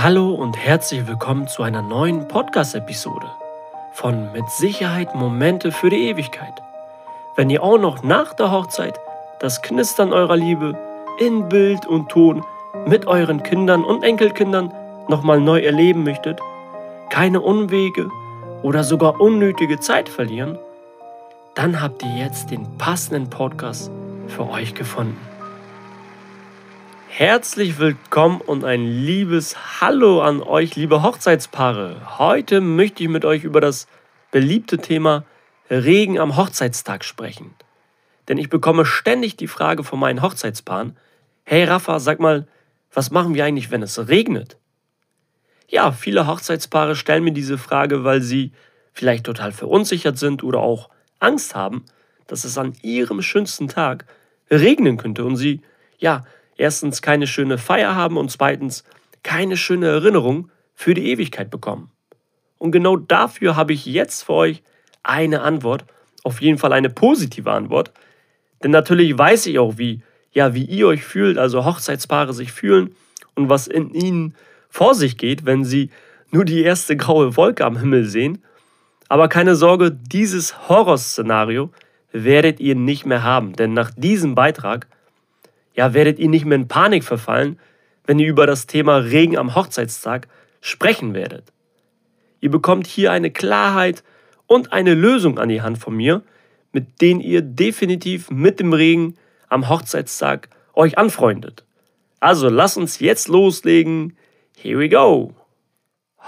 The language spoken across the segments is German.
Hallo und herzlich willkommen zu einer neuen Podcast-Episode von Mit Sicherheit Momente für die Ewigkeit. Wenn ihr auch noch nach der Hochzeit das Knistern eurer Liebe in Bild und Ton mit euren Kindern und Enkelkindern nochmal neu erleben möchtet, keine Unwege oder sogar unnötige Zeit verlieren, dann habt ihr jetzt den passenden Podcast für euch gefunden. Herzlich willkommen und ein liebes Hallo an euch, liebe Hochzeitspaare. Heute möchte ich mit euch über das beliebte Thema Regen am Hochzeitstag sprechen. Denn ich bekomme ständig die Frage von meinen Hochzeitspaaren, hey Rafa, sag mal, was machen wir eigentlich, wenn es regnet? Ja, viele Hochzeitspaare stellen mir diese Frage, weil sie vielleicht total verunsichert sind oder auch Angst haben, dass es an ihrem schönsten Tag regnen könnte und sie, ja, erstens keine schöne Feier haben und zweitens keine schöne Erinnerung für die Ewigkeit bekommen. Und genau dafür habe ich jetzt für euch eine Antwort, auf jeden Fall eine positive Antwort. Denn natürlich weiß ich auch, wie, ja, wie ihr euch fühlt, also Hochzeitspaare sich fühlen und was in ihnen vor sich geht, wenn sie nur die erste graue Wolke am Himmel sehen. Aber keine Sorge, dieses Horrorszenario werdet ihr nicht mehr haben, denn nach diesem Beitrag ja, werdet ihr nicht mehr in Panik verfallen, wenn ihr über das Thema Regen am Hochzeitstag sprechen werdet. Ihr bekommt hier eine Klarheit und eine Lösung an die Hand von mir, mit denen ihr definitiv mit dem Regen am Hochzeitstag euch anfreundet. Also lasst uns jetzt loslegen. Here we go.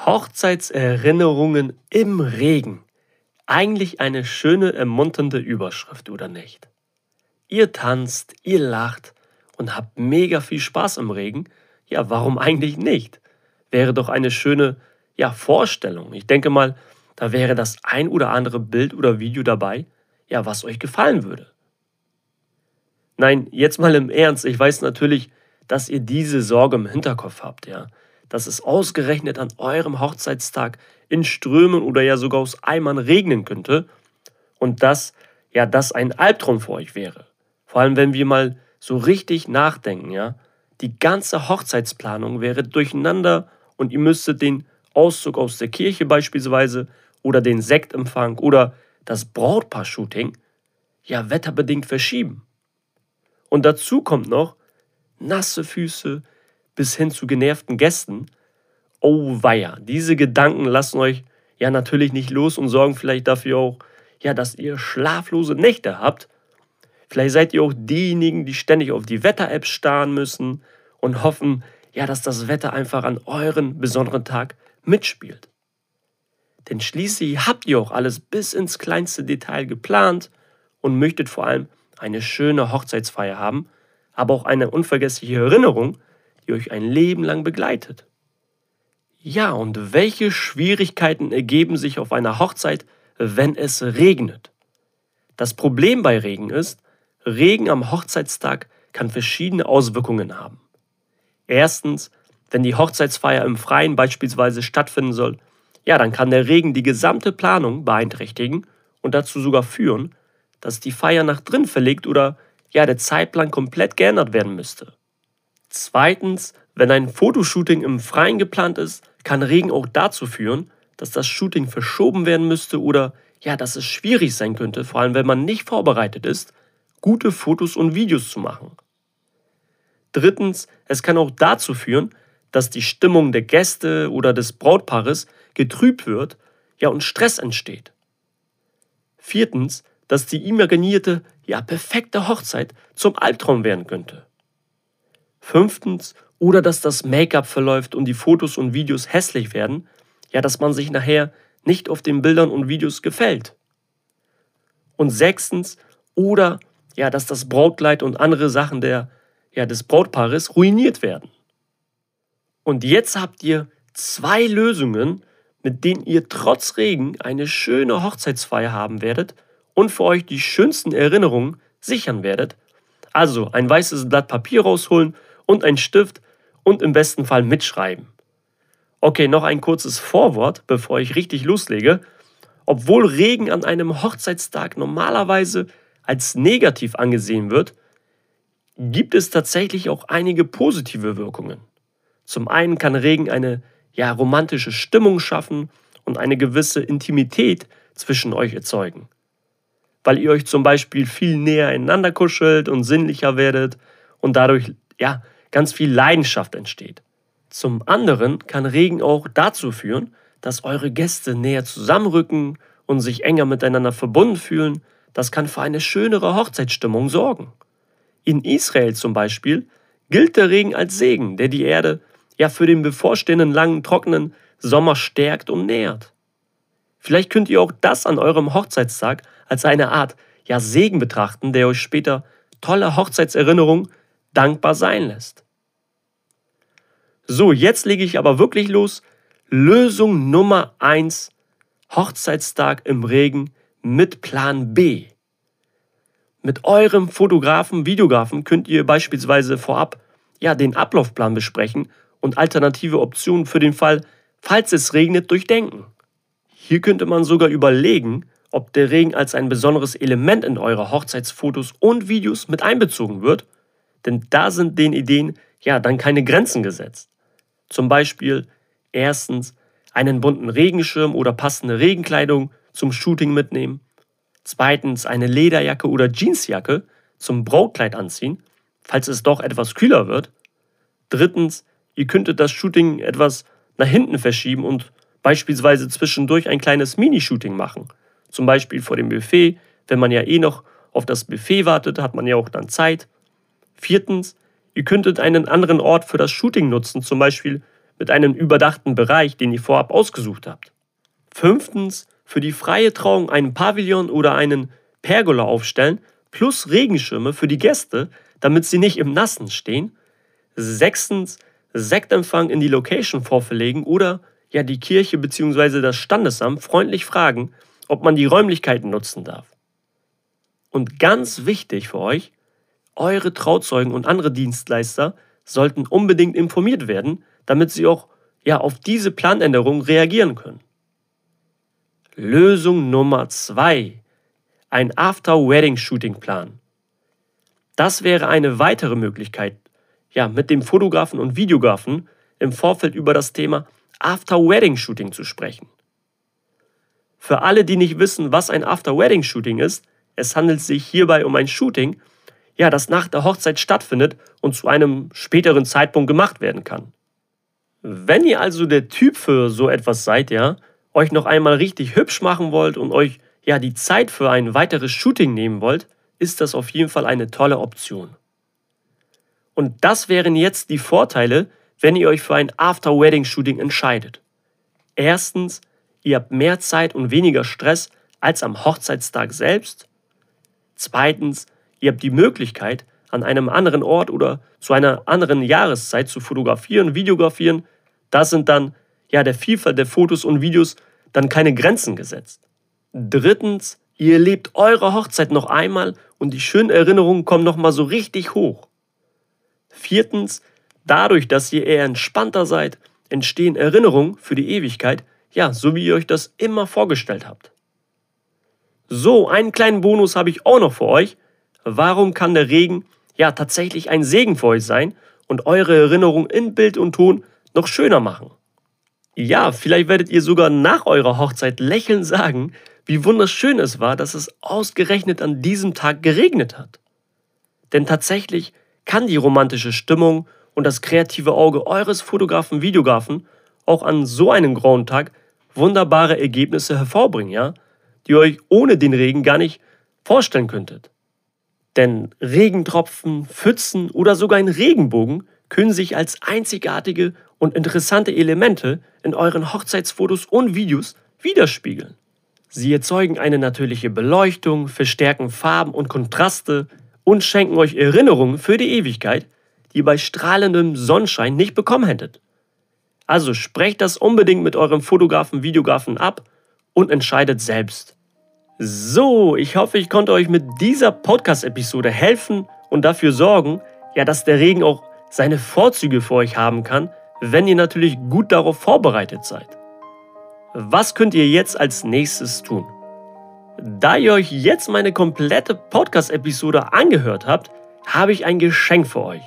Hochzeitserinnerungen im Regen. Eigentlich eine schöne, ermunternde Überschrift, oder nicht? Ihr tanzt, ihr lacht und habt mega viel Spaß im Regen, ja, warum eigentlich nicht? Wäre doch eine schöne ja, Vorstellung. Ich denke mal, da wäre das ein oder andere Bild oder Video dabei, ja, was euch gefallen würde. Nein, jetzt mal im Ernst, ich weiß natürlich, dass ihr diese Sorge im Hinterkopf habt, ja. Dass es ausgerechnet an eurem Hochzeitstag in Strömen oder ja sogar aus Eimern regnen könnte und dass ja das ein Albtraum für euch wäre. Vor allem, wenn wir mal so richtig nachdenken, ja, die ganze Hochzeitsplanung wäre durcheinander und ihr müsstet den Auszug aus der Kirche beispielsweise oder den Sektempfang oder das Brautpaar-Shooting ja wetterbedingt verschieben. Und dazu kommt noch nasse Füße bis hin zu genervten Gästen. Oh weia, diese Gedanken lassen euch ja natürlich nicht los und sorgen vielleicht dafür auch, ja, dass ihr schlaflose Nächte habt Vielleicht seid ihr auch diejenigen, die ständig auf die Wetter-Apps starren müssen und hoffen, ja, dass das Wetter einfach an euren besonderen Tag mitspielt. Denn schließlich habt ihr auch alles bis ins kleinste Detail geplant und möchtet vor allem eine schöne Hochzeitsfeier haben, aber auch eine unvergessliche Erinnerung, die euch ein Leben lang begleitet. Ja, und welche Schwierigkeiten ergeben sich auf einer Hochzeit, wenn es regnet? Das Problem bei Regen ist, Regen am Hochzeitstag kann verschiedene Auswirkungen haben. Erstens, wenn die Hochzeitsfeier im Freien beispielsweise stattfinden soll, ja, dann kann der Regen die gesamte Planung beeinträchtigen und dazu sogar führen, dass die Feier nach drin verlegt oder ja, der Zeitplan komplett geändert werden müsste. Zweitens, wenn ein Fotoshooting im Freien geplant ist, kann Regen auch dazu führen, dass das Shooting verschoben werden müsste oder ja, dass es schwierig sein könnte, vor allem wenn man nicht vorbereitet ist, gute Fotos und Videos zu machen. Drittens, es kann auch dazu führen, dass die Stimmung der Gäste oder des Brautpaares getrübt wird, ja und Stress entsteht. Viertens, dass die imaginierte, ja perfekte Hochzeit zum Albtraum werden könnte. Fünftens, oder dass das Make-up verläuft und die Fotos und Videos hässlich werden, ja, dass man sich nachher nicht auf den Bildern und Videos gefällt. Und sechstens, oder ja, dass das Brautkleid und andere Sachen der, ja, des Brautpaares ruiniert werden. Und jetzt habt ihr zwei Lösungen, mit denen ihr trotz Regen eine schöne Hochzeitsfeier haben werdet und für euch die schönsten Erinnerungen sichern werdet. Also ein weißes Blatt Papier rausholen und ein Stift und im besten Fall mitschreiben. Okay, noch ein kurzes Vorwort, bevor ich richtig loslege. Obwohl Regen an einem Hochzeitstag normalerweise als negativ angesehen wird, gibt es tatsächlich auch einige positive Wirkungen. Zum einen kann Regen eine ja, romantische Stimmung schaffen und eine gewisse Intimität zwischen euch erzeugen. Weil ihr euch zum Beispiel viel näher einander kuschelt und sinnlicher werdet und dadurch ja, ganz viel Leidenschaft entsteht. Zum anderen kann Regen auch dazu führen, dass eure Gäste näher zusammenrücken und sich enger miteinander verbunden fühlen. Das kann für eine schönere Hochzeitsstimmung sorgen. In Israel zum Beispiel gilt der Regen als Segen, der die Erde ja für den bevorstehenden langen, trockenen Sommer stärkt und nährt. Vielleicht könnt ihr auch das an eurem Hochzeitstag als eine Art ja, Segen betrachten, der euch später tolle Hochzeitserinnerungen dankbar sein lässt. So, jetzt lege ich aber wirklich los. Lösung Nummer 1. Hochzeitstag im Regen mit Plan B. Mit eurem Fotografen, Videografen könnt ihr beispielsweise vorab ja, den Ablaufplan besprechen und alternative Optionen für den Fall, falls es regnet, durchdenken. Hier könnte man sogar überlegen, ob der Regen als ein besonderes Element in eure Hochzeitsfotos und Videos mit einbezogen wird, denn da sind den Ideen ja dann keine Grenzen gesetzt. Zum Beispiel erstens einen bunten Regenschirm oder passende Regenkleidung zum Shooting mitnehmen. Zweitens eine Lederjacke oder Jeansjacke zum Brautkleid anziehen, falls es doch etwas kühler wird. Drittens, ihr könntet das Shooting etwas nach hinten verschieben und beispielsweise zwischendurch ein kleines Minishooting machen. Zum Beispiel vor dem Buffet. Wenn man ja eh noch auf das Buffet wartet, hat man ja auch dann Zeit. Viertens, ihr könntet einen anderen Ort für das Shooting nutzen, zum Beispiel mit einem überdachten Bereich, den ihr vorab ausgesucht habt. Fünftens, für die freie Trauung einen Pavillon oder einen Pergola aufstellen, plus Regenschirme für die Gäste, damit sie nicht im Nassen stehen. Sechstens, Sektempfang in die Location vorverlegen oder ja die Kirche bzw. das Standesamt freundlich fragen, ob man die Räumlichkeiten nutzen darf. Und ganz wichtig für euch, eure Trauzeugen und andere Dienstleister sollten unbedingt informiert werden, damit sie auch ja, auf diese Planänderung reagieren können. Lösung Nummer zwei: Ein After-Wedding-Shooting-Plan. Das wäre eine weitere Möglichkeit, ja, mit dem Fotografen und Videografen im Vorfeld über das Thema After-Wedding-Shooting zu sprechen. Für alle, die nicht wissen, was ein After-Wedding-Shooting ist, es handelt sich hierbei um ein Shooting, ja, das nach der Hochzeit stattfindet und zu einem späteren Zeitpunkt gemacht werden kann. Wenn ihr also der Typ für so etwas seid, ja, euch noch einmal richtig hübsch machen wollt und euch ja die Zeit für ein weiteres Shooting nehmen wollt, ist das auf jeden Fall eine tolle Option. Und das wären jetzt die Vorteile, wenn ihr euch für ein After-Wedding-Shooting entscheidet. Erstens, ihr habt mehr Zeit und weniger Stress als am Hochzeitstag selbst. Zweitens, Ihr habt die Möglichkeit, an einem anderen Ort oder zu einer anderen Jahreszeit zu fotografieren, videografieren. Da sind dann ja der Vielfalt der Fotos und Videos dann keine Grenzen gesetzt. Drittens, ihr erlebt eure Hochzeit noch einmal und die schönen Erinnerungen kommen noch mal so richtig hoch. Viertens, dadurch, dass ihr eher entspannter seid, entstehen Erinnerungen für die Ewigkeit, ja, so wie ihr euch das immer vorgestellt habt. So, einen kleinen Bonus habe ich auch noch für euch. Warum kann der Regen ja tatsächlich ein Segen für euch sein und eure Erinnerung in Bild und Ton noch schöner machen? Ja, vielleicht werdet ihr sogar nach eurer Hochzeit lächelnd sagen, wie wunderschön es war, dass es ausgerechnet an diesem Tag geregnet hat. Denn tatsächlich kann die romantische Stimmung und das kreative Auge eures Fotografen, Videografen auch an so einem grauen Tag wunderbare Ergebnisse hervorbringen, ja, die ihr euch ohne den Regen gar nicht vorstellen könntet. Denn Regentropfen, Pfützen oder sogar ein Regenbogen können sich als einzigartige und interessante Elemente in euren Hochzeitsfotos und Videos widerspiegeln. Sie erzeugen eine natürliche Beleuchtung, verstärken Farben und Kontraste und schenken euch Erinnerungen für die Ewigkeit, die ihr bei strahlendem Sonnenschein nicht bekommen hättet. Also sprecht das unbedingt mit eurem Fotografen, Videografen ab und entscheidet selbst. So, ich hoffe, ich konnte euch mit dieser Podcast-Episode helfen und dafür sorgen, ja, dass der Regen auch seine Vorzüge für euch haben kann, wenn ihr natürlich gut darauf vorbereitet seid. Was könnt ihr jetzt als nächstes tun? Da ihr euch jetzt meine komplette Podcast-Episode angehört habt, habe ich ein Geschenk für euch.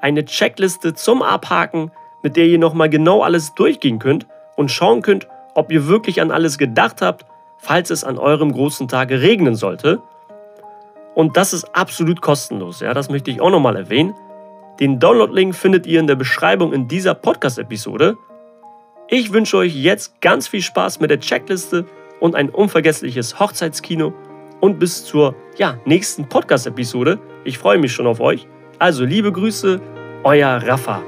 Eine Checkliste zum Abhaken mit der ihr nochmal genau alles durchgehen könnt und schauen könnt, ob ihr wirklich an alles gedacht habt, falls es an eurem großen Tag regnen sollte. Und das ist absolut kostenlos, ja, das möchte ich auch nochmal erwähnen. Den Download-Link findet ihr in der Beschreibung in dieser Podcast-Episode. Ich wünsche euch jetzt ganz viel Spaß mit der Checkliste und ein unvergessliches Hochzeitskino und bis zur ja, nächsten Podcast-Episode. Ich freue mich schon auf euch. Also liebe Grüße, euer Rafa.